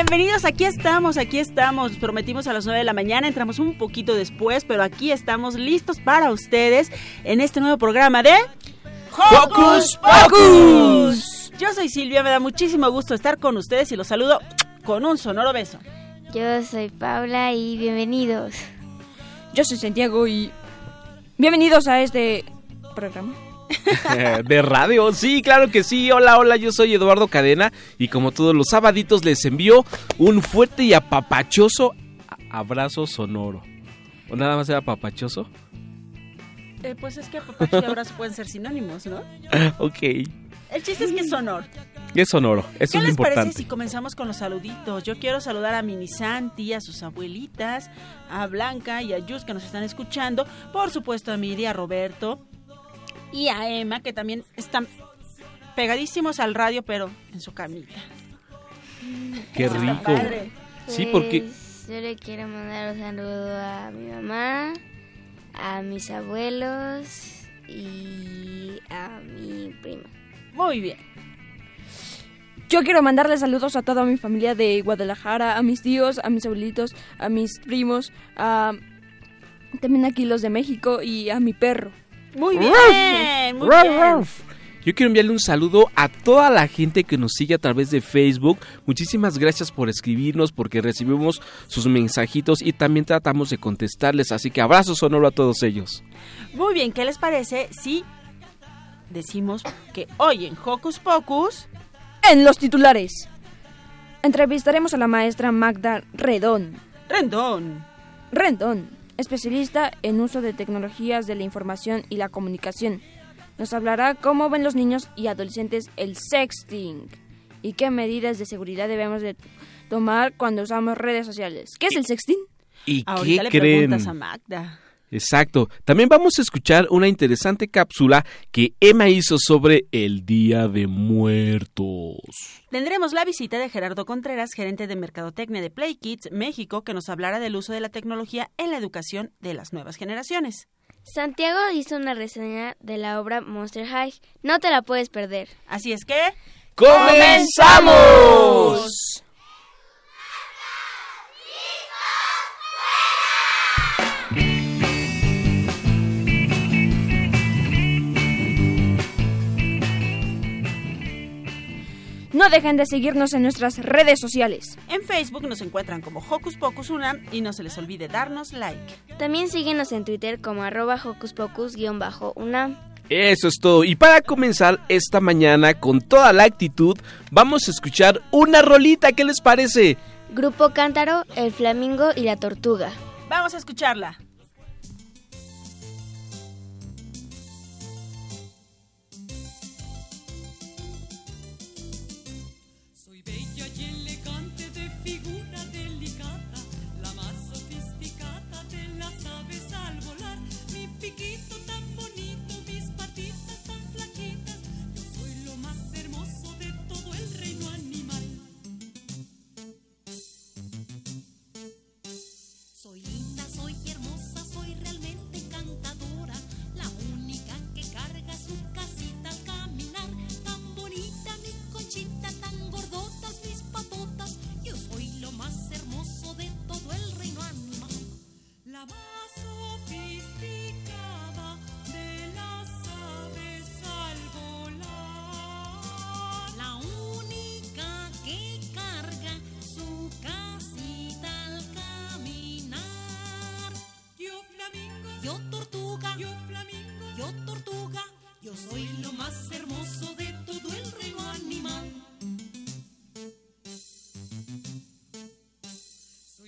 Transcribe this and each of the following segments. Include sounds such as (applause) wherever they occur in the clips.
Bienvenidos, aquí estamos, aquí estamos. Prometimos a las 9 de la mañana, entramos un poquito después, pero aquí estamos listos para ustedes en este nuevo programa de ¡Hocus Pocus! Yo soy Silvia, me da muchísimo gusto estar con ustedes y los saludo con un sonoro beso. Yo soy Paula y bienvenidos. Yo soy Santiago y bienvenidos a este programa. (laughs) de radio, sí, claro que sí. Hola, hola, yo soy Eduardo Cadena y como todos los sabaditos les envío un fuerte y apapachoso abrazo sonoro. ¿O nada más era apapachoso? Eh, pues es que apapacho y abrazo pueden ser sinónimos, ¿no? (laughs) ok, El chiste es que es sonoro. es sonoro, eso ¿Qué es lo les parece importante. si comenzamos con los saluditos? Yo quiero saludar a Mini Santi, a sus abuelitas, a Blanca y a Yus que nos están escuchando. Por supuesto a Miri, a Roberto y a Emma que también están pegadísimos al radio pero en su camita. Qué rico. padre. Sí, porque Yo le quiero mandar un saludo a mi mamá, a mis abuelos y a mi prima. Muy bien. Yo quiero mandarle saludos a toda mi familia de Guadalajara, a mis tíos, a mis abuelitos, a mis primos, a también aquí los de México y a mi perro. Muy bien. Muy Ruff, bien. ruff. Yo quiero enviarle un saludo a toda la gente que nos sigue a través de Facebook. Muchísimas gracias por escribirnos porque recibimos sus mensajitos y también tratamos de contestarles. Así que abrazo sonoro a todos ellos. Muy bien, ¿qué les parece si decimos que hoy en Hocus Pocus En los titulares. Entrevistaremos a la maestra Magda Redón. Rendón. Rendón, especialista en uso de tecnologías de la información y la comunicación. Nos hablará cómo ven los niños y adolescentes el sexting y qué medidas de seguridad debemos de tomar cuando usamos redes sociales. ¿Qué es el sexting? ¿Y Ahorita qué le creen? preguntas a Magda. Exacto. También vamos a escuchar una interesante cápsula que Emma hizo sobre el Día de Muertos. Tendremos la visita de Gerardo Contreras, gerente de Mercadotecnia de Play Kids México, que nos hablará del uso de la tecnología en la educación de las nuevas generaciones. Santiago hizo una reseña de la obra Monster High. No te la puedes perder. Así es que ¡Comenzamos! No dejen de seguirnos en nuestras redes sociales. en Facebook nos encuentran como Hocus Pocus Unam y no se les olvide darnos like. También síguenos en Twitter como arroba hocus pocus-unam. Eso es todo. Y para comenzar esta mañana con toda la actitud, vamos a escuchar una rolita. ¿Qué les parece? Grupo Cántaro, El Flamingo y la Tortuga. Vamos a escucharla.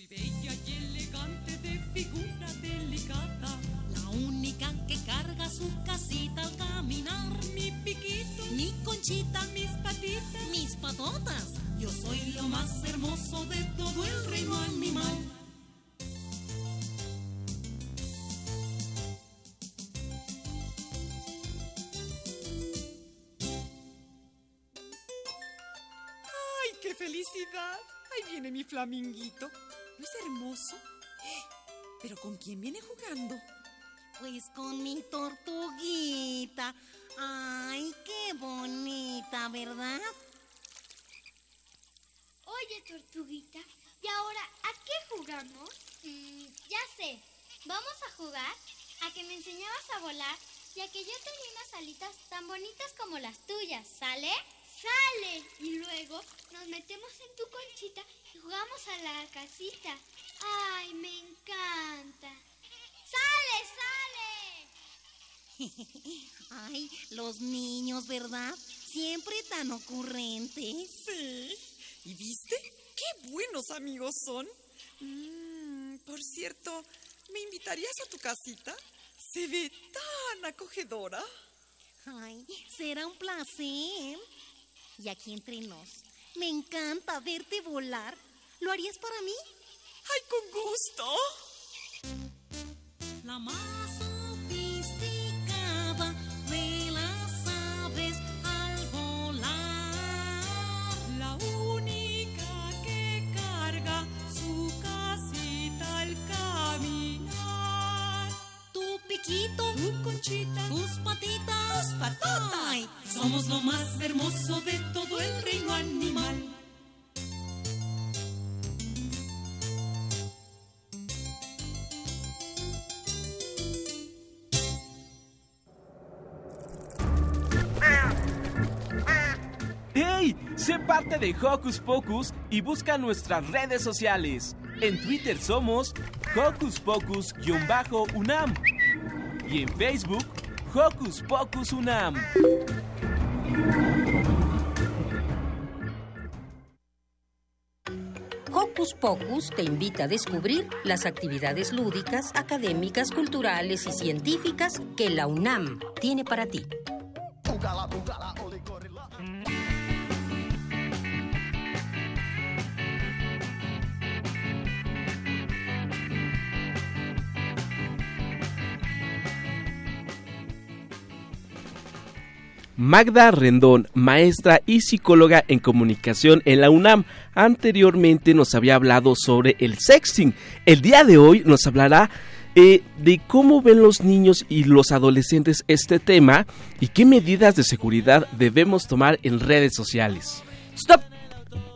Bella y elegante de figura delicada, la única que carga su casita al caminar. Mi piquito, mi conchita, mis patitas, mis patotas. Yo soy lo más hermoso de todo el reino animal. ¡Ay, qué felicidad! Ahí viene mi flaminguito. ¿No es hermoso? ¿Pero con quién viene jugando? Pues con mi tortuguita. Ay, qué bonita, ¿verdad? Oye, tortuguita, ¿y ahora a qué jugamos? Mm, ya sé. Vamos a jugar a que me enseñabas a volar y a que yo tenía unas alitas tan bonitas como las tuyas, ¿sale? Sale. Y luego nos metemos en tu conchita y jugamos a la casita. Ay, me encanta. ¡Sale, sale! (laughs) Ay, los niños, ¿verdad? Siempre tan ocurrentes. Sí. ¿Y viste? ¡Qué buenos amigos son! Mm, por cierto, ¿me invitarías a tu casita? Se ve tan acogedora. Ay, será un placer. Y aquí entre nos, me encanta verte volar. ¿Lo harías para mí? ¡Ay, con gusto! La más Tu piquito, Tu conchita, tus patitas, tus patotas. Ay, Somos lo más hermoso de todo el reino animal. ¡Hey! Sé parte de Hocus Pocus y busca nuestras redes sociales. En Twitter somos Hocus Pocus-UNAM y en Facebook Hocus Pocus UNAM. Hocus Pocus te invita a descubrir las actividades lúdicas, académicas, culturales y científicas que la UNAM tiene para ti. Magda Rendón, maestra y psicóloga en comunicación en la UNAM, anteriormente nos había hablado sobre el sexting. El día de hoy nos hablará eh, de cómo ven los niños y los adolescentes este tema y qué medidas de seguridad debemos tomar en redes sociales. ¡Stop!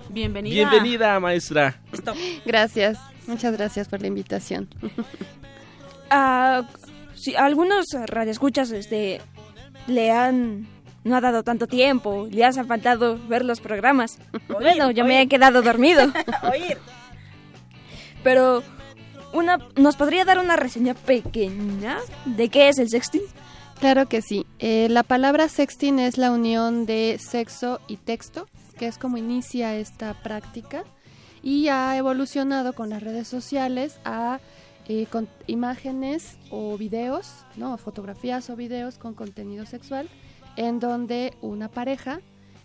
Bienvenida. Bienvenida, maestra. Stop. Gracias, muchas gracias por la invitación. Ah, sí, algunos radioescuchas este, le han... No ha dado tanto tiempo, le hace faltado ver los programas. bueno, yo me he quedado dormido. (laughs) Oír. Pero, una, ¿nos podría dar una reseña pequeña de qué es el sexting? Claro que sí. Eh, la palabra sexting es la unión de sexo y texto, que es como inicia esta práctica y ha evolucionado con las redes sociales a eh, con imágenes o videos, no, fotografías o videos con contenido sexual, en donde una pareja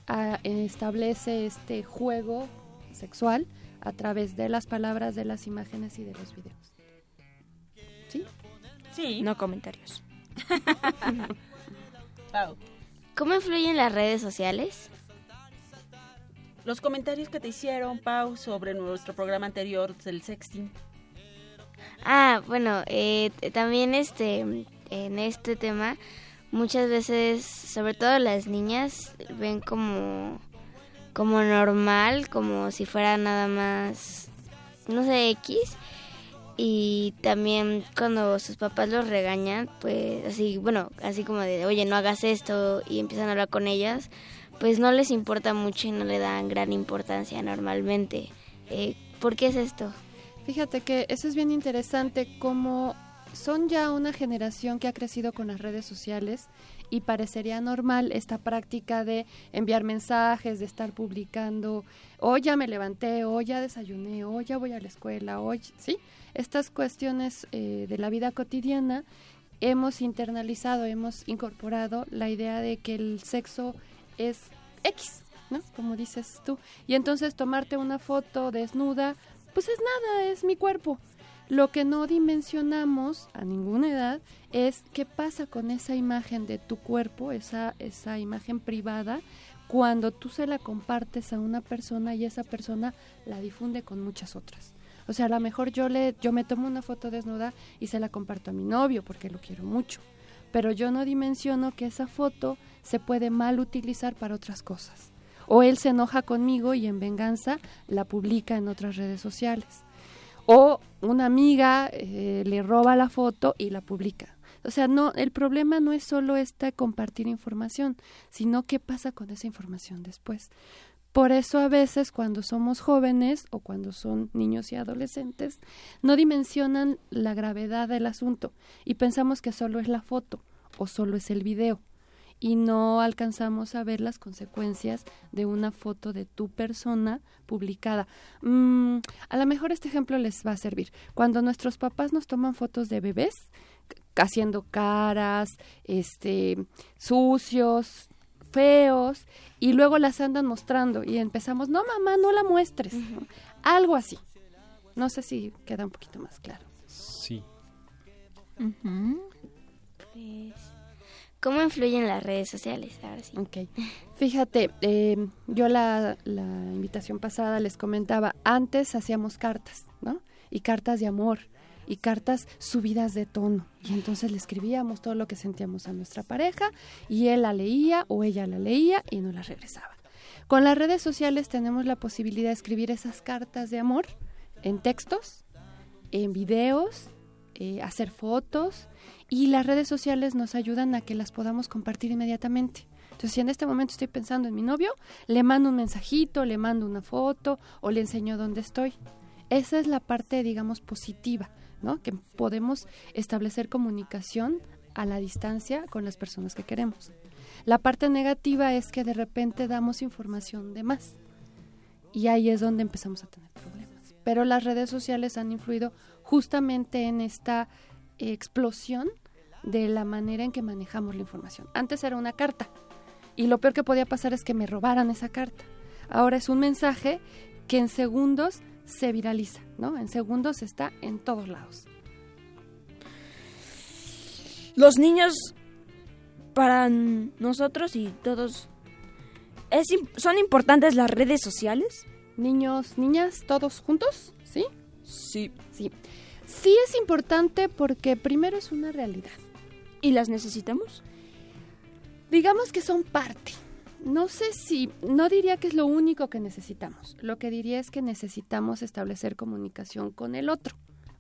ah, establece este juego sexual a través de las palabras, de las imágenes y de los videos. ¿Sí? Sí. No comentarios. (laughs) Pau. ¿Cómo influyen las redes sociales? Los comentarios que te hicieron, Pau, sobre nuestro programa anterior del sexting. Ah, bueno, eh, también este, en este tema, muchas veces, sobre todo las niñas, ven como, como normal, como si fuera nada más, no sé, X. Y también cuando sus papás los regañan, pues así, bueno, así como de, oye, no hagas esto y empiezan a hablar con ellas, pues no les importa mucho y no le dan gran importancia normalmente. Eh, ¿Por qué es esto? Fíjate que eso es bien interesante, como son ya una generación que ha crecido con las redes sociales y parecería normal esta práctica de enviar mensajes, de estar publicando, hoy ya me levanté, hoy ya desayuné, hoy ya voy a la escuela, hoy, ¿sí? Estas cuestiones eh, de la vida cotidiana hemos internalizado, hemos incorporado la idea de que el sexo es X, ¿no? Como dices tú. Y entonces tomarte una foto desnuda, pues es nada, es mi cuerpo. Lo que no dimensionamos a ninguna edad es qué pasa con esa imagen de tu cuerpo, esa, esa imagen privada, cuando tú se la compartes a una persona y esa persona la difunde con muchas otras. O sea, a lo mejor yo le yo me tomo una foto desnuda y se la comparto a mi novio porque lo quiero mucho, pero yo no dimensiono que esa foto se puede mal utilizar para otras cosas. O él se enoja conmigo y en venganza la publica en otras redes sociales. O una amiga eh, le roba la foto y la publica. O sea, no, el problema no es solo este compartir información, sino qué pasa con esa información después. Por eso a veces cuando somos jóvenes o cuando son niños y adolescentes, no dimensionan la gravedad del asunto y pensamos que solo es la foto o solo es el video y no alcanzamos a ver las consecuencias de una foto de tu persona publicada. Mm, a lo mejor este ejemplo les va a servir. Cuando nuestros papás nos toman fotos de bebés, haciendo caras, este, sucios, feos, y luego las andan mostrando y empezamos, no mamá, no la muestres. Algo así. No sé si queda un poquito más claro. Sí. Pues, ¿Cómo influyen las redes sociales? Ahora sí. Ok. Fíjate, eh, yo la, la invitación pasada les comentaba, antes hacíamos cartas, ¿no? Y cartas de amor, y cartas subidas de tono. Y entonces le escribíamos todo lo que sentíamos a nuestra pareja, y él la leía o ella la leía y nos la regresaba. Con las redes sociales tenemos la posibilidad de escribir esas cartas de amor en textos, en videos, eh, hacer fotos y las redes sociales nos ayudan a que las podamos compartir inmediatamente. Entonces, si en este momento estoy pensando en mi novio, le mando un mensajito, le mando una foto o le enseño dónde estoy. Esa es la parte, digamos, positiva, ¿no? Que podemos establecer comunicación a la distancia con las personas que queremos. La parte negativa es que de repente damos información de más y ahí es donde empezamos a tener problemas. Pero las redes sociales han influido justamente en esta explosión de la manera en que manejamos la información. Antes era una carta y lo peor que podía pasar es que me robaran esa carta. Ahora es un mensaje que en segundos se viraliza, ¿no? En segundos está en todos lados. Los niños, para nosotros y todos, ¿es, ¿son importantes las redes sociales? Niños, niñas, todos juntos, ¿sí? Sí. Sí. Sí es importante porque primero es una realidad. ¿Y las necesitamos? Digamos que son parte. No sé si, no diría que es lo único que necesitamos. Lo que diría es que necesitamos establecer comunicación con el otro.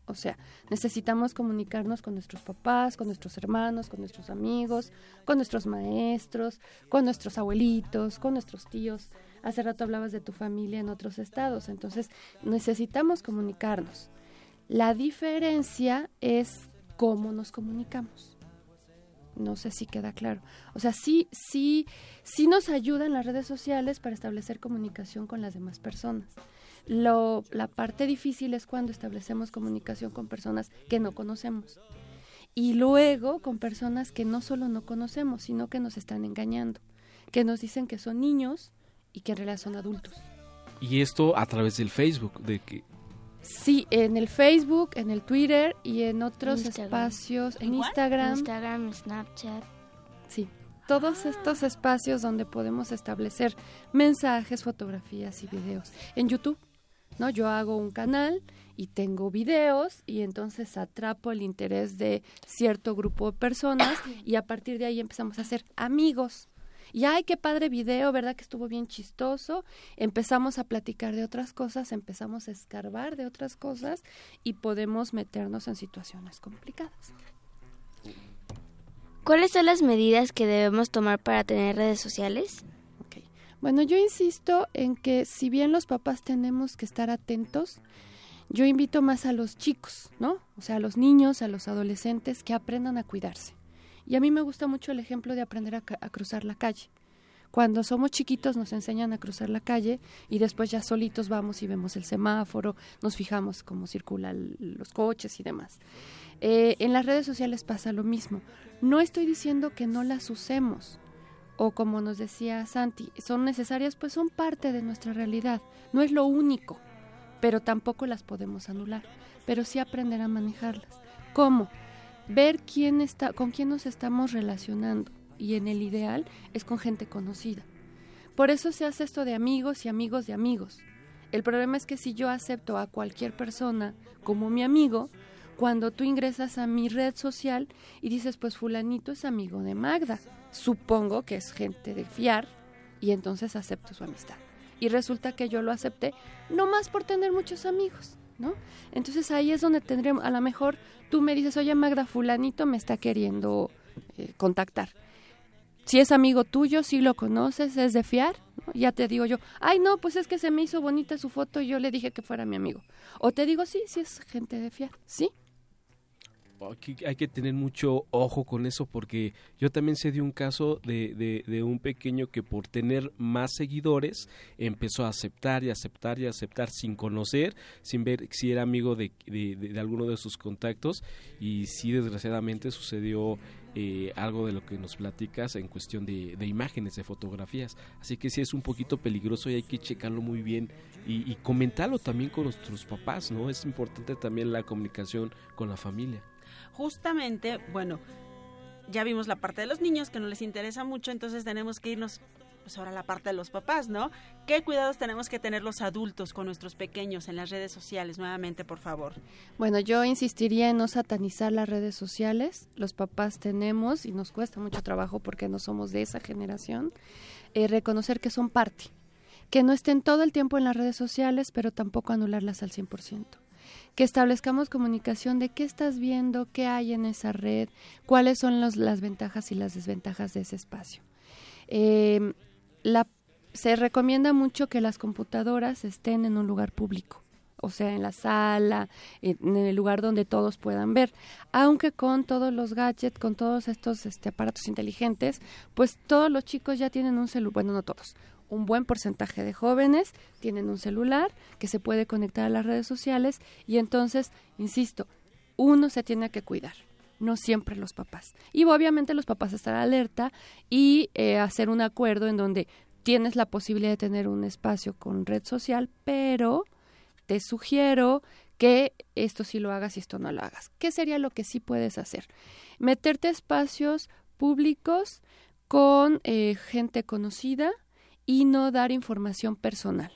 O sea, necesitamos comunicarnos con nuestros papás, con nuestros hermanos, con nuestros amigos, con nuestros maestros, con nuestros abuelitos, con nuestros tíos. Hace rato hablabas de tu familia en otros estados, entonces necesitamos comunicarnos. La diferencia es cómo nos comunicamos. No sé si queda claro. O sea, sí, sí, sí nos ayudan las redes sociales para establecer comunicación con las demás personas. Lo, la parte difícil es cuando establecemos comunicación con personas que no conocemos. Y luego con personas que no solo no conocemos, sino que nos están engañando, que nos dicen que son niños y que en realidad son adultos. Y esto a través del Facebook, de que Sí, en el Facebook, en el Twitter y en otros Instagram. espacios, en. Instagram. Instagram, Snapchat. Sí, todos estos espacios donde podemos establecer mensajes, fotografías y videos. En YouTube, ¿no? Yo hago un canal y tengo videos y entonces atrapo el interés de cierto grupo de personas y a partir de ahí empezamos a ser amigos. Y ay, qué padre video, ¿verdad que estuvo bien chistoso? Empezamos a platicar de otras cosas, empezamos a escarbar de otras cosas y podemos meternos en situaciones complicadas. ¿Cuáles son las medidas que debemos tomar para tener redes sociales? Bueno, yo insisto en que si bien los papás tenemos que estar atentos, yo invito más a los chicos, ¿no? O sea, a los niños, a los adolescentes que aprendan a cuidarse. Y a mí me gusta mucho el ejemplo de aprender a, cruzar la calle. Cuando somos chiquitos nos enseñan a cruzar la calle y después ya solitos vamos y vemos el semáforo, nos fijamos cómo circulan los coches y demás. Eh, en las redes sociales pasa lo mismo. No estoy diciendo que no las usemos. o como nos decía Santi, son necesarias, pues son parte de nuestra realidad. No es lo único, pero tampoco las podemos anular, pero sí aprender a manejarlas. ¿Cómo? Ver quién está, con quién nos estamos relacionando y en el ideal es con gente conocida. Por eso se hace esto de amigos y amigos de amigos. El problema es que si yo acepto a cualquier persona como mi amigo, cuando tú ingresas a mi red social y dices, pues fulanito es amigo de Magda, supongo que es gente de fiar y entonces acepto su amistad. Y resulta que yo lo acepté no más por tener muchos amigos, ¿no? Entonces ahí es donde tendremos, a lo mejor tú me dices, oye Magda, fulanito me está queriendo eh, contactar. Si es amigo tuyo, si lo conoces, es de fiar, ya te digo yo, ay no, pues es que se me hizo bonita su foto y yo le dije que fuera mi amigo. O te digo, sí, sí es gente de fiar, sí, hay que tener mucho ojo con eso porque yo también sé de un caso de, de, un pequeño que por tener más seguidores empezó a aceptar y aceptar y aceptar sin conocer, sin ver si era amigo de, de alguno de sus contactos y sí desgraciadamente sucedió eh, algo de lo que nos platicas en cuestión de, de, imágenes, de fotografías. Así que sí es un poquito peligroso y hay que checarlo muy bien y, y comentarlo también con nuestros papás, ¿no? Es importante también la comunicación con la familia justamente, bueno, ya vimos la parte de los niños que no les interesa mucho, entonces tenemos que irnos pues ahora la parte de los papás, ¿no? ¿Qué cuidados tenemos que tener los adultos con nuestros pequeños en las redes sociales? Nuevamente, por favor. Bueno, yo insistiría en no satanizar las redes sociales. Los papás tenemos, y nos cuesta mucho trabajo porque no somos de esa generación, eh, reconocer que son parte. Que no estén todo el tiempo en las redes sociales, pero tampoco anularlas al 100% que establezcamos comunicación de qué estás viendo, qué hay en esa red, cuáles son los, las ventajas y las desventajas de ese espacio. La, se recomienda mucho que las computadoras estén en un lugar público, o sea, en la sala, en el lugar donde todos puedan ver, aunque con todos los gadgets, con todos estos este, aparatos inteligentes, pues todos los chicos ya tienen un celular, bueno, no todos, un buen porcentaje de jóvenes tienen un celular que se puede conectar a las redes sociales y entonces, insisto, uno se tiene que cuidar, no siempre los papás. Y obviamente los papás estar alerta y eh, hacer un acuerdo en donde tienes la posibilidad de tener un espacio con red social, pero te sugiero que esto sí lo hagas y esto no lo hagas. ¿Qué sería lo que sí puedes hacer? Meterte a espacios públicos con eh, gente conocida, y no dar información personal.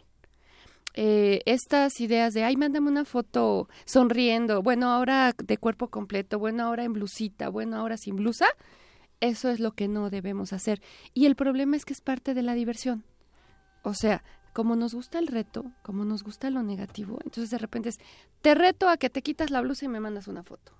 Eh, estas ideas de, ay, mándame una foto sonriendo, bueno, ahora de cuerpo completo, bueno, ahora en blusita, bueno, ahora sin blusa, eso es lo que no debemos hacer. Y el problema es que es parte de la diversión. O sea, como nos gusta el reto, como nos gusta lo negativo, entonces de repente es, te reto a que te quitas la blusa y me mandas una foto.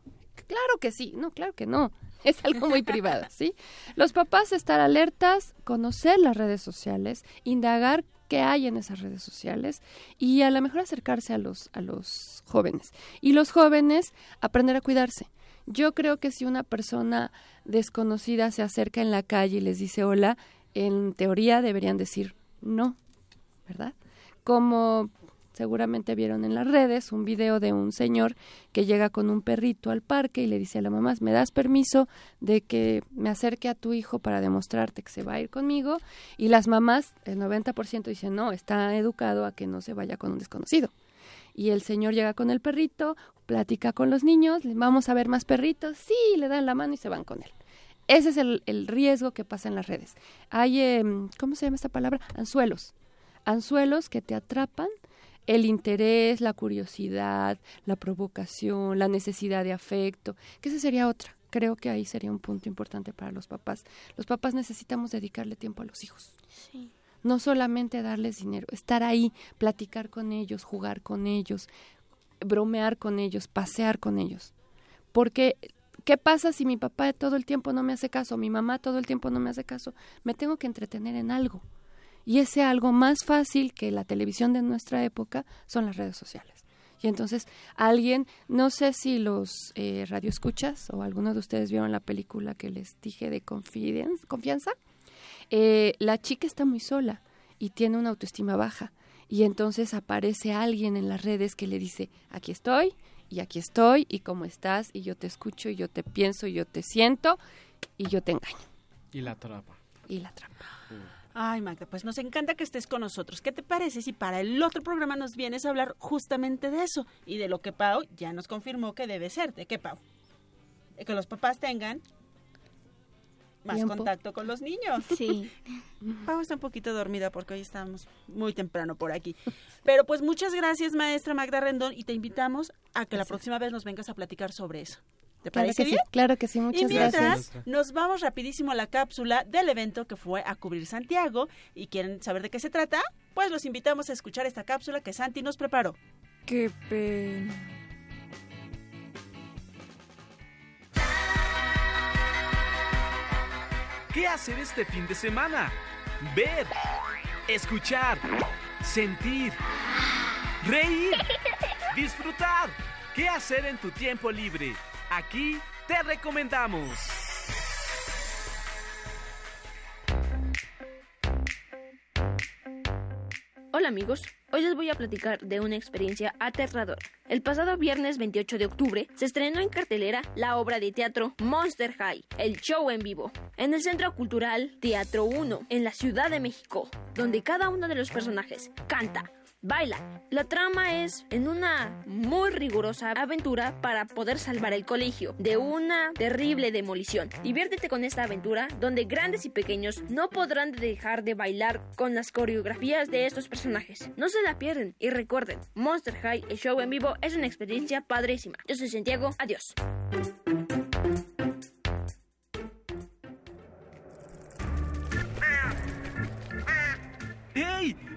Claro que sí, no, claro que no. (laughs) Es algo muy privado, ¿sí? Los papás estar alertas, conocer las redes sociales, indagar qué hay en esas redes sociales y a lo mejor acercarse a los a los jóvenes. Y los jóvenes aprender a cuidarse. Yo creo que si una persona desconocida se acerca en la calle y les dice hola, en teoría deberían decir no, ¿verdad? Como seguramente vieron en las redes un video de un señor que llega con un perrito al parque y le dice a la mamá, ¿me das permiso de que me acerque a tu hijo para demostrarte que se va a ir conmigo? Y las mamás, el 90% dicen, no, está educado a que no se vaya con un desconocido. Y el señor llega con el perrito, platica con los niños, vamos a ver más perritos, sí, le dan la mano y se van con él. Ese es el, el riesgo que pasa en las redes. Hay, eh, ¿cómo se llama esta palabra? Anzuelos. Anzuelos que te atrapan el interés, la curiosidad, la provocación, la necesidad de afecto, que esa sería otra. Creo que ahí sería un punto importante para los papás. Los papás necesitamos dedicarle tiempo a los hijos. Sí. No solamente darles dinero, estar ahí, platicar con ellos, jugar con ellos, bromear con ellos, pasear con ellos. Porque, ¿qué pasa si mi papá todo el tiempo no me hace caso, mi mamá todo el tiempo no me hace caso? Me tengo que entretener en algo. Y ese algo más fácil que la televisión de nuestra época son las redes sociales. Y entonces alguien, no sé si los eh, radioescuchas o alguno de ustedes vieron la película que les dije de confidence, confianza, eh, la chica está muy sola y tiene una autoestima baja. Y entonces aparece alguien en las redes que le dice, aquí estoy y aquí estoy y cómo estás y yo te escucho y yo te pienso y yo te siento y yo te engaño. Y la atrapa. y la trampa. Ay, Magda, pues nos encanta que estés con nosotros. ¿Qué te parece si para el otro programa nos vienes a hablar justamente de eso y de lo que Pau ya nos confirmó que debe ser? ¿De qué, Pau? De que los papás tengan más Tiempo. contacto con los niños. (laughs) Sí. (laughs) Pau está un poquito dormida porque hoy estamos muy temprano por aquí. Pero pues muchas gracias, maestra Magda Rendón, y te invitamos a que la próxima vez nos vengas a platicar sobre eso. ¿Te Claro parece que bien? sí, claro que sí, Y muchas mientras, gracias. nos vamos rapidísimo a la cápsula del evento que fue a cubrir Santiago y quieren saber de qué se trata, pues los invitamos a escuchar esta cápsula que Santi nos preparó. Qué pena. ¿Qué hacer este fin de semana? Ver, escuchar, sentir, reír, disfrutar. ¿Qué hacer en tu tiempo libre? Aquí te recomendamos. Hola amigos, hoy les voy a platicar de una experiencia aterradora. El pasado viernes 28 de octubre se estrenó en cartelera la obra de teatro Monster High, el show en vivo, en el Centro Cultural Teatro 1, en la Ciudad de México, donde cada uno de los personajes canta, baila. La trama es en una muy rigurosa aventura para poder salvar el colegio de una terrible demolición. Diviértete con esta aventura donde grandes y pequeños no podrán dejar de bailar con las coreografías de estos personajes. No se la pierden y recuerden, Monster High, el show en vivo, es una experiencia padrísima. Yo soy Santiago, adiós.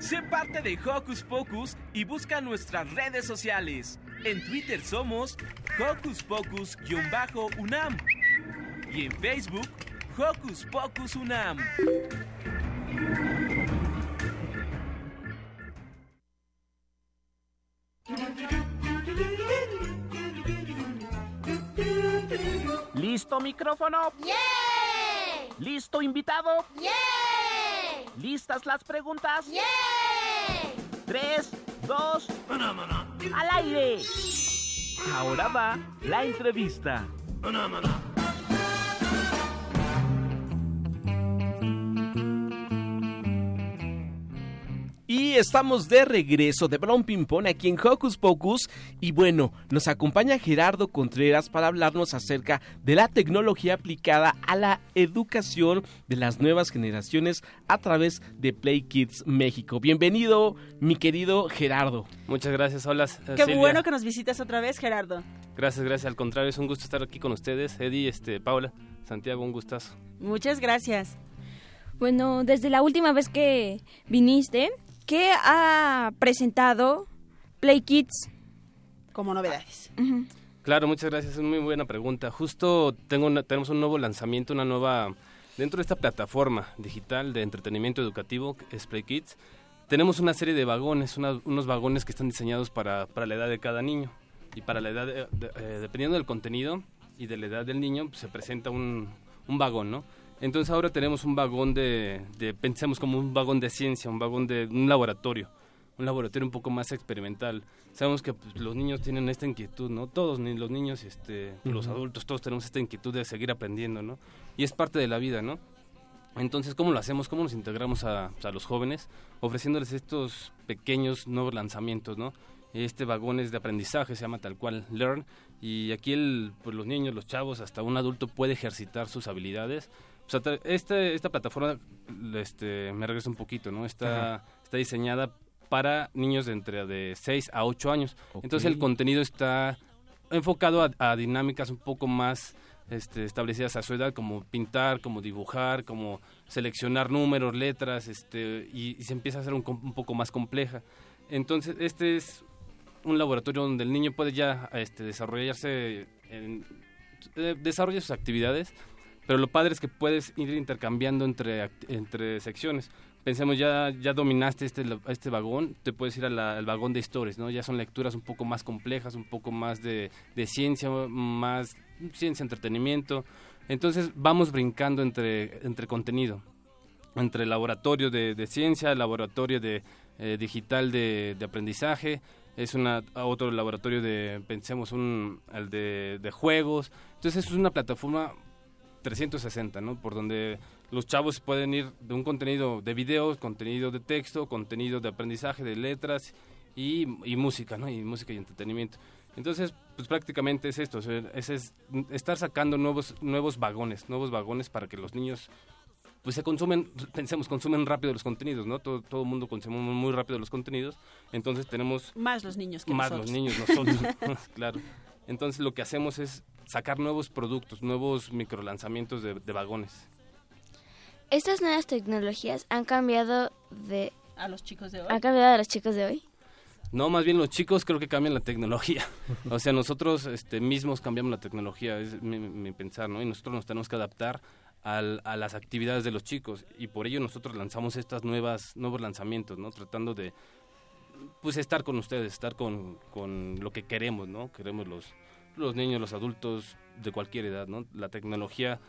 Sé parte de Hocus Pocus y busca nuestras redes sociales. En Twitter somos Hocus Pocus-UNAM y en Facebook Hocus Pocus UNAM. ¿Listo micrófono? ¿Listo invitado? ¿Listas las preguntas? Tres, dos, al aire. Ahora va la entrevista. Estamos de regreso de Brown Ping Pong aquí en Hocus Pocus. Y bueno, nos acompaña Gerardo Contreras para hablarnos acerca de la tecnología aplicada a la educación de las nuevas generaciones a través de Play Kids México. Bienvenido, mi querido Gerardo. Muchas gracias, hola. eh, Qué Silvia. bueno que nos visitas otra vez, Gerardo. Gracias, gracias. Al contrario, es un gusto estar aquí con ustedes. Eddie, este, Paula, Santiago, un gustazo. Muchas gracias. Bueno, desde la última vez que viniste, ¿qué ha presentado Play Kids? Como novedades. Claro, muchas gracias. Es muy buena pregunta. Justo tengo una- tenemos un nuevo lanzamiento, una nueva... Dentro de esta plataforma digital de entretenimiento educativo, que es Play Kids, tenemos una serie de vagones, una- unos vagones que están diseñados para, para la edad de cada niño. Y para la edad, de- de- eh, dependiendo del contenido y de la edad del niño, pues, se presenta un, un vagón, ¿no? Entonces ahora tenemos un vagón de, de, pensemos como un vagón de ciencia, un vagón de un laboratorio, un laboratorio un poco más experimental. Sabemos que pues, los niños tienen esta inquietud, ¿no? Todos, ni los niños, este, los Ujú. adultos, todos tenemos esta inquietud de seguir aprendiendo, ¿no? Y es parte de la vida, ¿no? Entonces, ¿cómo lo hacemos? ¿Cómo nos integramos a, a los jóvenes? Ofreciéndoles estos pequeños nuevos lanzamientos, ¿no? Este vagón es de aprendizaje, se llama tal cual Learn, y aquí el, pues los niños, los chavos, hasta un adulto puede ejercitar sus habilidades. Pues, a tra- este- esta plataforma, este, me regreso un poquito, ¿no? Está, está diseñada para niños de entre de 6 a 8 años. Entonces el contenido está enfocado a, a dinámicas un poco más este, establecidas a su edad, como pintar, como dibujar, como seleccionar números, letras, este, y, y se empieza a hacer un, un poco más compleja. Entonces, este es un laboratorio donde el niño puede ya este, desarrollarse, en, eh, desarrolla sus actividades, pero lo padre es que puedes ir intercambiando entre, entre secciones. Pensemos, ya, ya dominaste este, este vagón, te puedes ir al vagón de historias, ¿no? Ya son lecturas un poco más complejas, un poco más de, de ciencia, más ciencia, entretenimiento. Entonces vamos brincando entre, entre contenido, entre laboratorio de, ciencia, laboratorio de eh, digital de, de aprendizaje, es una otro laboratorio de, pensemos, un, el de juegos. Entonces es una plataforma 360, ¿no? Por donde los chavos pueden ir de un contenido de videos, contenido de texto, contenido de aprendizaje, de letras y, y música, ¿no? Y música y entretenimiento. Entonces, pues prácticamente es esto, es, es estar sacando nuevos, nuevos vagones, nuevos vagones para que los niños pues se consumen, pensemos, consumen rápido los contenidos, ¿no? Todo, todo el mundo consume muy rápido los contenidos, entonces tenemos... Más los niños que Más nosotros. los niños, nosotros, (laughs) claro. Entonces lo que hacemos es sacar nuevos productos, nuevos microlanzamientos de, de vagones. Estas nuevas tecnologías han cambiado de... A los chicos de hoy. ¿Han cambiado a los chicos de hoy? No, más bien los chicos creo que cambian la tecnología. (laughs) O sea, nosotros este, mismos cambiamos la tecnología, es mi, mi pensar, ¿no? Y nosotros nos tenemos que adaptar al- a las actividades de los chicos. Y por ello nosotros lanzamos estas nuevas, nuevos lanzamientos, ¿no? Tratando de, pues, estar con ustedes, estar con, con lo que queremos, ¿no? Queremos los, los niños, los adultos de cualquier edad, ¿no? La tecnología,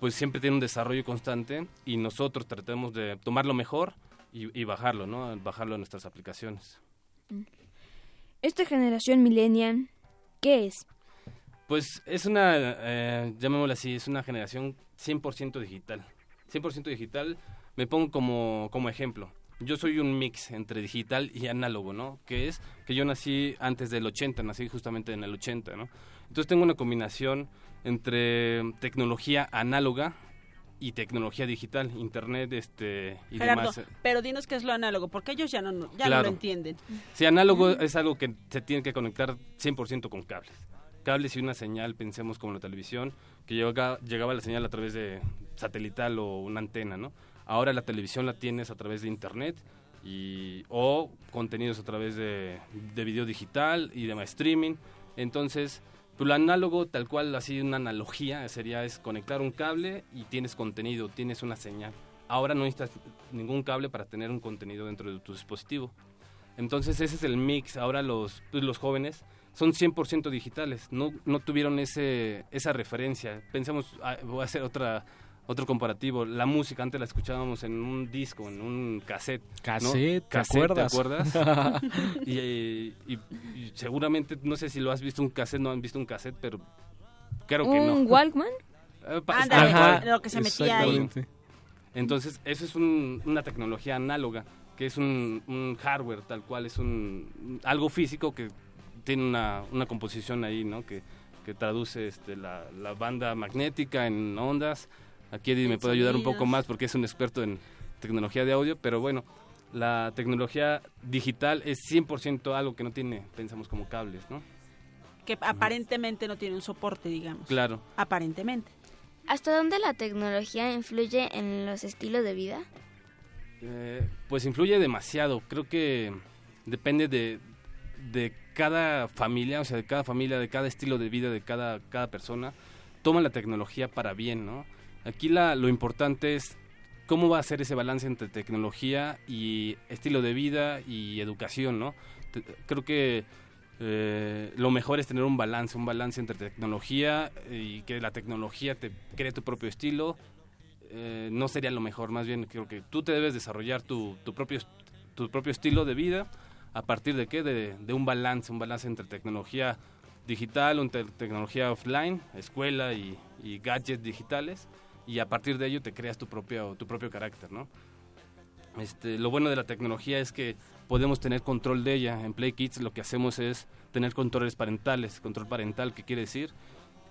pues, siempre tiene un desarrollo constante y nosotros tratamos de tomar lo mejor y, y bajarlo, ¿no? Bajarlo en nuestras aplicaciones. Esta generación millennial, ¿qué es? Pues es una, eh, llamémoslo así, es una generación 100% digital. 100% digital, me pongo como, como ejemplo. Yo soy un mix entre digital y análogo, ¿no? Que es que yo nací antes del 80, nací justamente en el 80, ¿no? Entonces tengo una combinación entre tecnología análoga y tecnología digital, internet este, y Gerardo, demás. pero dinos qué es lo análogo, porque ellos ya no, ya no lo entienden. Sí, análogo es algo que se tiene que conectar 100% con cables. Cables y una señal, pensemos como la televisión, que llega- llegaba la señal a través de satelital o una antena, ¿no? Ahora la televisión la tienes a través de internet y, o contenidos a través de, de video digital y de streaming. Entonces, pues lo análogo, tal cual, así una analogía, sería es conectar un cable y tienes contenido, tienes una señal. Ahora no necesitas ningún cable para tener un contenido dentro de tu dispositivo. Entonces ese es el mix. Ahora los, pues, los jóvenes son 100% digitales. No, no tuvieron ese, esa referencia. Pensemos, ah, voy a hacer otra, otro comparativo. La música antes la escuchábamos en un disco, en un cassette. ¿no? Cassette, ¿te Cassette, acuerdas? ¿Te acuerdas? y, (laughs) y- y- y seguramente, no sé si lo has visto un cassette, no han visto un cassette, pero creo que no. ¿Un Walkman? Eh, Ándale, lo que se metía ahí. Exactamente. Entonces, eso es un- una tecnología análoga, que es un, un hardware tal cual, es un algo físico que tiene una, una composición ahí, ¿no? Que, que traduce este, la, la banda magnética en ondas. Aquí Eddie me puede ayudar un poco más porque es un experto en tecnología de audio, pero bueno, la tecnología digital es 100% algo que no tiene, pensamos como cables, ¿no? Que aparentemente no tiene un soporte, digamos. Claro. Aparentemente. ¿Hasta dónde la tecnología influye en los estilos de vida? Eh, pues influye demasiado. Creo que depende de, de cada familia, o sea, de cada familia, de cada estilo de vida, de cada, cada persona. Toma la tecnología para bien, ¿no? Aquí la, lo importante es cómo va a ser ese balance entre tecnología y estilo de vida y educación, ¿no? Creo que eh, lo mejor es tener un balance, un balance entre tecnología y que la tecnología te cree tu propio estilo. eh, no sería lo mejor, más bien creo que tú te debes desarrollar tu, propio tu propio estilo de vida a partir de qué, de, de un balance, un balance entre tecnología digital, entre tecnología offline, escuela y gadgets digitales y a partir de ello te creas tu propio tu propio carácter, ¿no? Este, lo bueno de la tecnología es que podemos tener control de ella. En Play Kids lo que hacemos es tener controles parentales. Control parental, ¿qué quiere decir?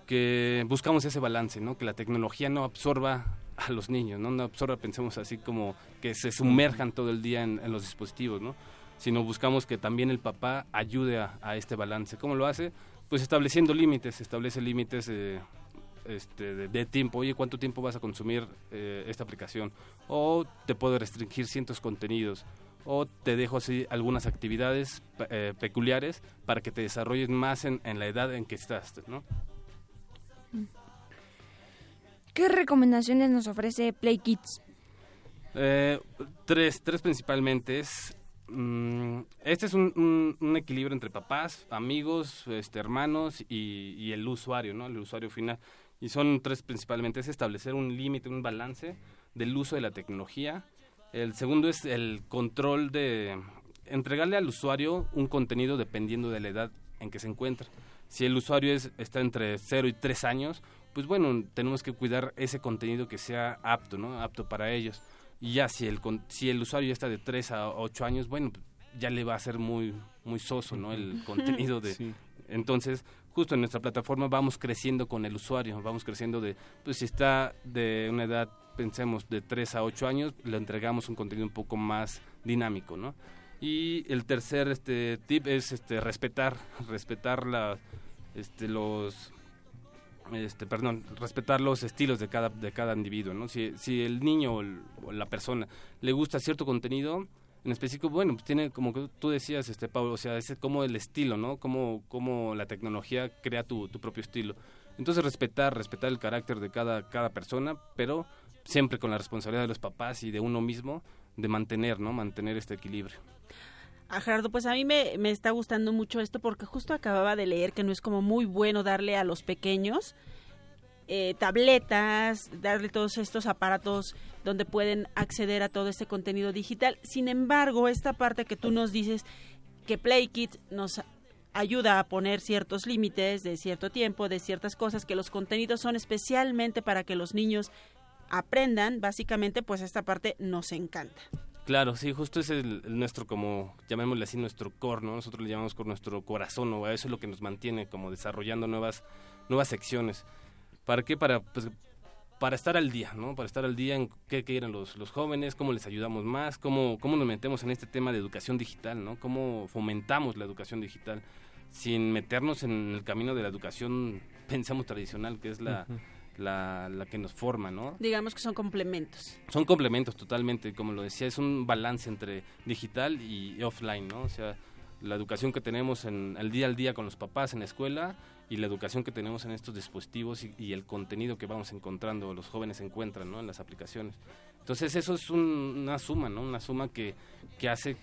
Que buscamos ese balance, ¿no? Que la tecnología no absorba a los niños, ¿no? No absorba, pensemos así como que se sumerjan todo el día en, en los dispositivos, ¿no? Sino buscamos que también el papá ayude a, a este balance. ¿Cómo lo hace? Pues estableciendo límites, establece límites eh, este, de, de tiempo. Oye, ¿cuánto tiempo vas a consumir eh, esta aplicación? O te puedo restringir ciertos contenidos. O te dejo así algunas actividades eh, peculiares para que te desarrolles más en, en la edad en que estás, ¿no? ¿Qué recomendaciones nos ofrece Play Kids? Eh, tres, tres principalmente. Es, mm, este es un, un- un equilibrio entre papás, amigos, este, hermanos y, y el usuario, ¿no? El usuario final. Y son tres principalmente. Es establecer un límite, un balance del uso de la tecnología. El segundo es el control de entregarle al usuario un contenido dependiendo de la edad en que se encuentra. Si el usuario es, está entre 0 y 3 años, pues bueno, tenemos que cuidar ese contenido que sea apto, ¿no? Apto para ellos. Y ya si el, si el usuario ya está de 3 a 8 años, bueno, ya le va a ser muy, muy soso, ¿no? El contenido de... (laughs) Sí. Entonces, justo en nuestra plataforma vamos creciendo con el usuario, vamos creciendo de, pues si está de una edad, pensemos, de 3 a 8 años, le entregamos un contenido un poco más dinámico, ¿no? Y el tercer este tip es este respetar, respetar la, este, los este, perdón, respetar los estilos de cada, de cada individuo, ¿no? Si, si el niño o, la persona le gusta cierto contenido, en específico, bueno, pues tiene como que tú decías, este, Pablo, o sea, es como el estilo, ¿no? Como, como la tecnología crea tu, tu propio estilo. Entonces, respetar, respetar el carácter de cada, cada persona, pero siempre con la responsabilidad de los papás y de uno mismo de mantener, ¿no? Mantener este equilibrio. A Gerardo, pues a mí me, me está gustando mucho esto porque justo acababa de leer que no es como muy bueno darle a los pequeños eh, tabletas, darle todos estos aparatos donde pueden acceder a todo este contenido digital. Sin embargo, esta parte que tú nos dices que PlayKit nos ayuda a poner ciertos límites de cierto tiempo, de ciertas cosas, que los contenidos son especialmente para que los niños aprendan, básicamente, pues esta parte nos encanta. Claro, sí, justo es el, nuestro, como llamémosle así, nuestro core, ¿no? Nosotros le llamamos con nuestro corazón, ¿no? Eso es lo que nos mantiene como desarrollando nuevas, nuevas secciones. ¿Para qué? Para, pues, para estar al día, ¿no? Para estar al día en qué quieren los, los jóvenes, cómo les ayudamos más, cómo, cómo nos metemos en este tema de educación digital, ¿no? Cómo fomentamos la educación digital sin meternos en el camino de la educación, pensamos tradicional, que es la, la, la que nos forma, ¿no? Digamos que son complementos. Son complementos totalmente, como lo decía, es un balance entre digital y offline, ¿no? O sea, la educación que tenemos en el día al día con los papás en la escuela y la educación que tenemos en estos dispositivos y, el contenido que vamos encontrando, los jóvenes encuentran, ¿no? En las aplicaciones. Entonces eso es un- una suma, ¿no? Una suma que, que hace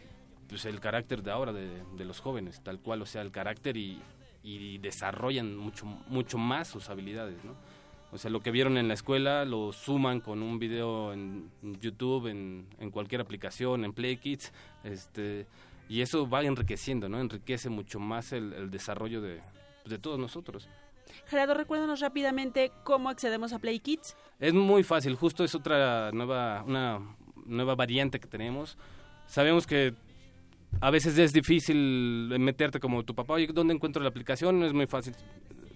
pues, el carácter de ahora de, los jóvenes, tal cual, o sea, el carácter y, y desarrollan mucho, mucho más sus habilidades, ¿no? O sea, lo que vieron en la escuela lo suman con un video en YouTube, en, en cualquier aplicación, en PlayKids, este, y eso va enriqueciendo, ¿no? Enriquece mucho más el, el desarrollo de, de todos nosotros. Gerardo, recuérdanos rápidamente cómo accedemos a Play Kids. Es muy fácil, justo es otra nueva, una nueva variante que tenemos. Sabemos que a veces es difícil meterte como tu papá, oye, ¿dónde encuentro la aplicación? No es muy fácil.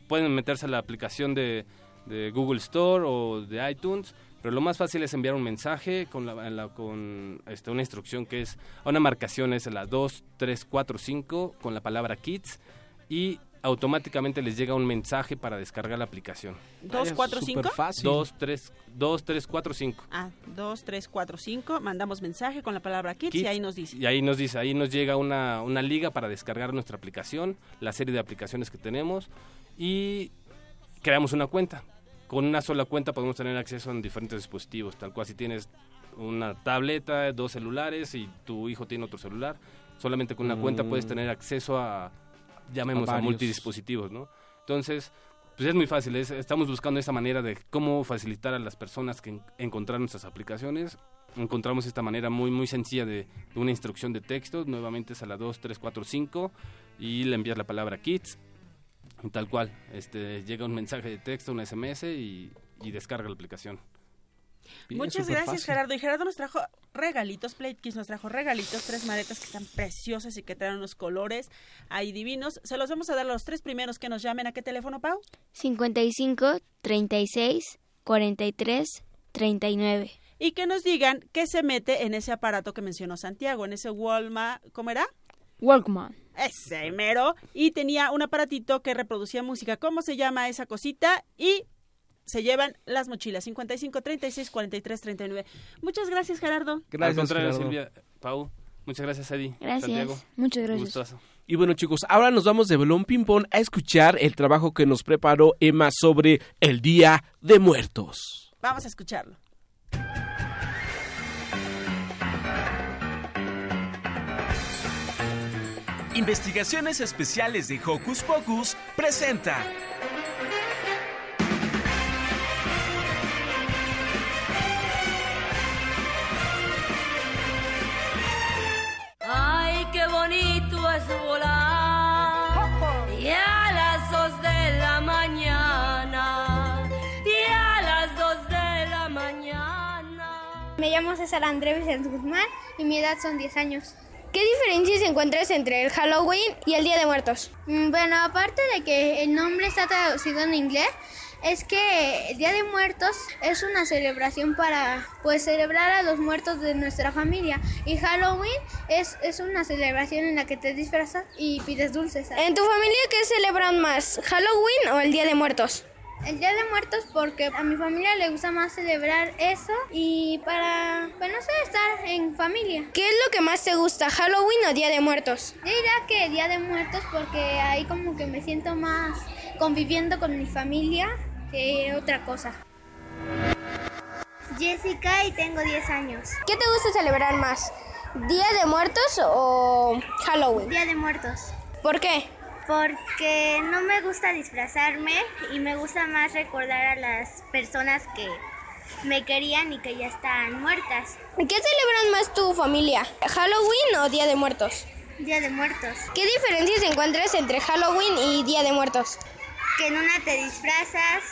Pueden meterse a la aplicación de, de Google Store o de iTunes, pero lo más fácil es enviar un mensaje con, la, la- con este, una instrucción que es, una marcación es la 2345 con la palabra Kids y automáticamente les llega un mensaje para descargar la aplicación. ¿Dos, cuatro, cinco? Dos, tres, dos, tres, cuatro, cinco. Ah, 2, 3, 4, 5. Mandamos mensaje con la palabra Kids, y ahí nos dice. Y ahí nos dice, ahí nos llega una, una liga para descargar nuestra aplicación, la serie de aplicaciones que tenemos y creamos una cuenta. Con una sola cuenta podemos tener acceso a diferentes dispositivos, tal cual si tienes una tableta, dos celulares y tu hijo tiene otro celular, solamente con una cuenta Mm. puedes tener acceso a, llamemos A a, multidispositivos, ¿no? Entonces, pues es muy fácil, es- estamos buscando esa manera de cómo facilitar a las personas que en- encontrar nuestras aplicaciones. Encontramos esta manera muy muy sencilla de, de una instrucción de texto, nuevamente es a la 2, 3, 4, 5 y le envías la palabra kids, tal cual, este llega un mensaje de texto, un SMS y, y descarga la aplicación. Muchas gracias, Gerardo. Y Gerardo nos trajo regalitos, Play Kids nos trajo regalitos, tres maletas que están preciosas y que traen unos colores ahí divinos. Se los vamos a dar a los tres primeros que nos llamen. ¿A qué teléfono, Pau? 55 36 43 39. Y que nos digan qué se mete en ese aparato que mencionó Santiago, en ese Walmart, ¿cómo era? Walkman. Ese mero. Y tenía un aparatito que reproducía música. ¿Cómo se llama esa cosita? Y se llevan las mochilas 55 36 43 39. Muchas gracias, Gerardo. Al contrario, Silvia, Pau, muchas gracias, Eddie. Gracias. Santiago. Muchas gracias. Gustazo. Y bueno chicos, ahora nos vamos de Belón Ping Pong a escuchar el trabajo que nos preparó Emma sobre el Día de Muertos. Vamos a escucharlo. Investigaciones Especiales de Hocus Pocus presenta. ¡Ay, qué bonito es volar! Y a las dos de la mañana. Y a las dos de la mañana. Me llamo César Andrés Vicente Guzmán y mi edad son 10 años. ¿Qué diferencias encuentras entre el Halloween y el Día de Muertos? Mm, Bueno, aparte de que el nombre está traducido en inglés, es que el Día de Muertos es una celebración para pues celebrar a los muertos de nuestra familia y Halloween es, es una celebración en la que te disfrazas y pides dulces. ¿En tu familia qué celebran más, Halloween o el Día de Muertos? El Día de Muertos porque a mi familia le gusta más celebrar eso y para, pues no sé, estar en familia. ¿Qué es lo que más te gusta, Halloween o Día de Muertos? Yo diría que Día de Muertos porque ahí como que me siento más conviviendo con mi familia que otra cosa. Jessica y tengo 10 años. ¿Qué te gusta celebrar más? ¿Día de Muertos o Halloween? Día de Muertos. ¿Por qué? Porque no me gusta disfrazarme y me gusta más recordar a las personas que me querían y que ya están muertas. ¿Qué celebran más tu familia? ¿Halloween o Día de Muertos? Día de Muertos. ¿Qué diferencias encuentras entre Halloween y Día de Muertos? Que en una te disfrazas,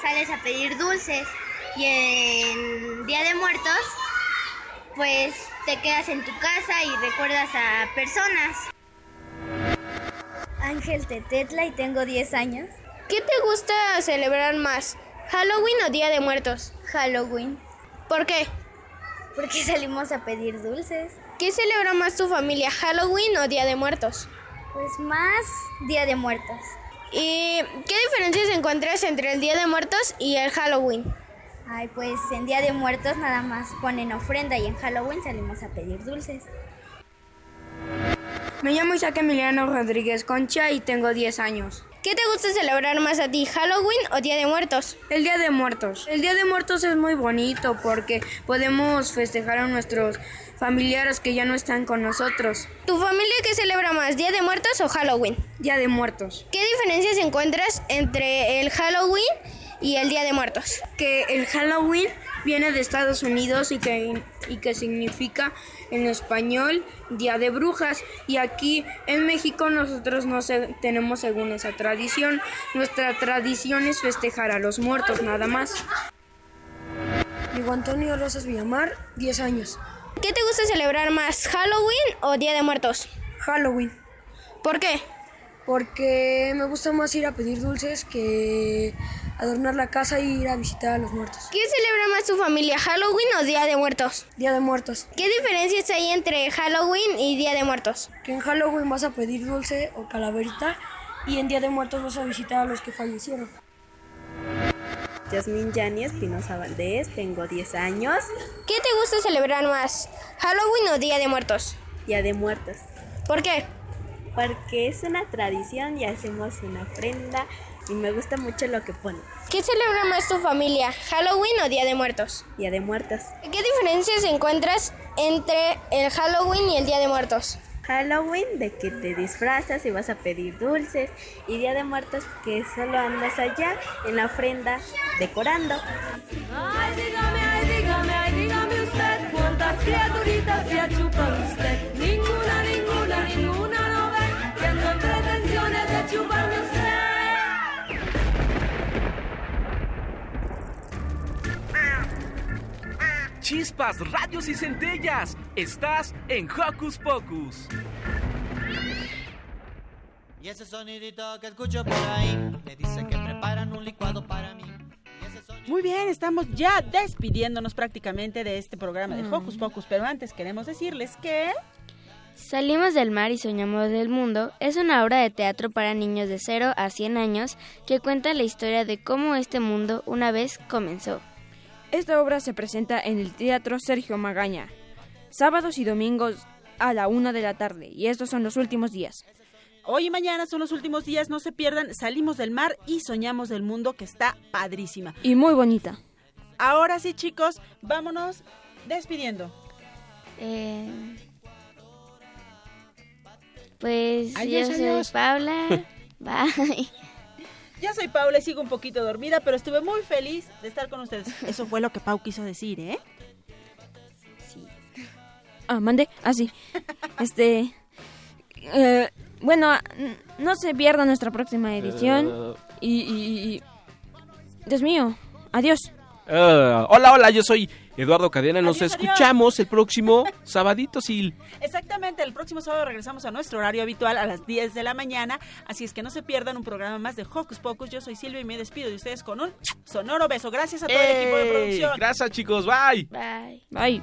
sales a pedir dulces y en Día de Muertos pues te quedas en tu casa y recuerdas a personas. Ángel Tetetla y tengo 10 años. ¿Qué te gusta celebrar más? ¿Halloween o Día de Muertos? Halloween. ¿Por qué? Porque salimos a pedir dulces. ¿Qué celebra más tu familia? ¿Halloween o Día de Muertos? Pues más Día de Muertos. ¿Y qué diferencias encuentras entre el Día de Muertos y el Halloween? Ay, pues en Día de Muertos nada más ponen ofrenda y en Halloween salimos a pedir dulces. Me llamo Isaac Emiliano Rodríguez Concha y tengo 10 años. ¿Qué te gusta celebrar más a ti, Halloween o Día de Muertos? El Día de Muertos. El Día de Muertos es muy bonito porque podemos festejar a nuestros familiares que ya no están con nosotros. ¿Tu familia qué celebra más, Día de Muertos o Halloween? Día de Muertos. ¿Qué diferencias encuentras entre el Halloween y el Día de Muertos? Que el Halloween viene de Estados Unidos y que, y que significa en español Día de Brujas. Y aquí en México nosotros no se- tenemos según esa tradición. Nuestra tradición es festejar a los muertos nada más. Diego Antonio Rosas Villamar, 10 años. ¿Qué te gusta celebrar más, Halloween o Día de Muertos? Halloween. ¿Por qué? Porque me gusta más ir a pedir dulces que adornar la casa y ir a visitar a los muertos. ¿Qué celebra más tu familia, Halloween o Día de Muertos? Día de Muertos. ¿Qué diferencias hay entre Halloween y Día de Muertos? Que en Halloween vas a pedir dulce o calaverita y en Día de Muertos vas a visitar a los que fallecieron. Yasmín Yani Espinosa Valdés, tengo 10 años. ¿Qué te gusta celebrar más, Halloween o Día de Muertos? Día de Muertos. ¿Por qué? Porque es una tradición y hacemos una ofrenda y me gusta mucho lo que ponen. ¿Qué celebra más tu familia, Halloween o Día de Muertos? Día de Muertos. ¿Qué diferencias encuentras entre el Halloween y el Día de Muertos? Halloween de que te disfrazas y vas a pedir dulces y Día de Muertos que solo andas allá en la ofrenda decorando. Ay, dígame, ay, dígame, ay, dígame usted cuántas criaturitas se usted. Chispas, radios y centellas. Estás en Hocus Pocus. Y ese sonidito que escucho por ahí me dice que preparan un licuado para mí. Muy bien, estamos ya despidiéndonos prácticamente de este programa de. Hocus Pocus, pero antes queremos decirles que... Salimos del mar y soñamos del mundo es una obra de teatro para niños de 0 a 100 años que cuenta la historia de cómo este mundo una vez comenzó. Esta obra se presenta en el Teatro Sergio Magaña, sábados y domingos a la una de la tarde, y estos son los últimos días. Hoy y mañana son los últimos días, no se pierdan, salimos del mar y soñamos del mundo que está padrísima. Y muy bonita. Ahora sí, chicos, vámonos despidiendo. Eh, pues Adiós, yo soy adiós. Paula. (laughs) Bye. Yo soy Paula y sigo un poquito dormida, pero estuve muy feliz de estar con ustedes. (laughs) Eso fue lo que Pau quiso decir, ¿eh? Ah, mandé. Ah, sí. Este. eh, bueno, no se pierda nuestra próxima edición. Y, y- y- Dios mío, adiós. Ah, hola, hola, yo soy Eduardo Cadena. Nos Adiós, adiós. escuchamos el próximo (laughs) sabadito, Sil. Exactamente, el próximo sábado regresamos a nuestro horario habitual a las 10 de la mañana, así es que no se pierdan un programa más de Hocus Pocus. Yo soy Silvia y me despido de ustedes con un sonoro beso. Gracias a todo el equipo de producción. Gracias, chicos. Bye. Bye. Bye.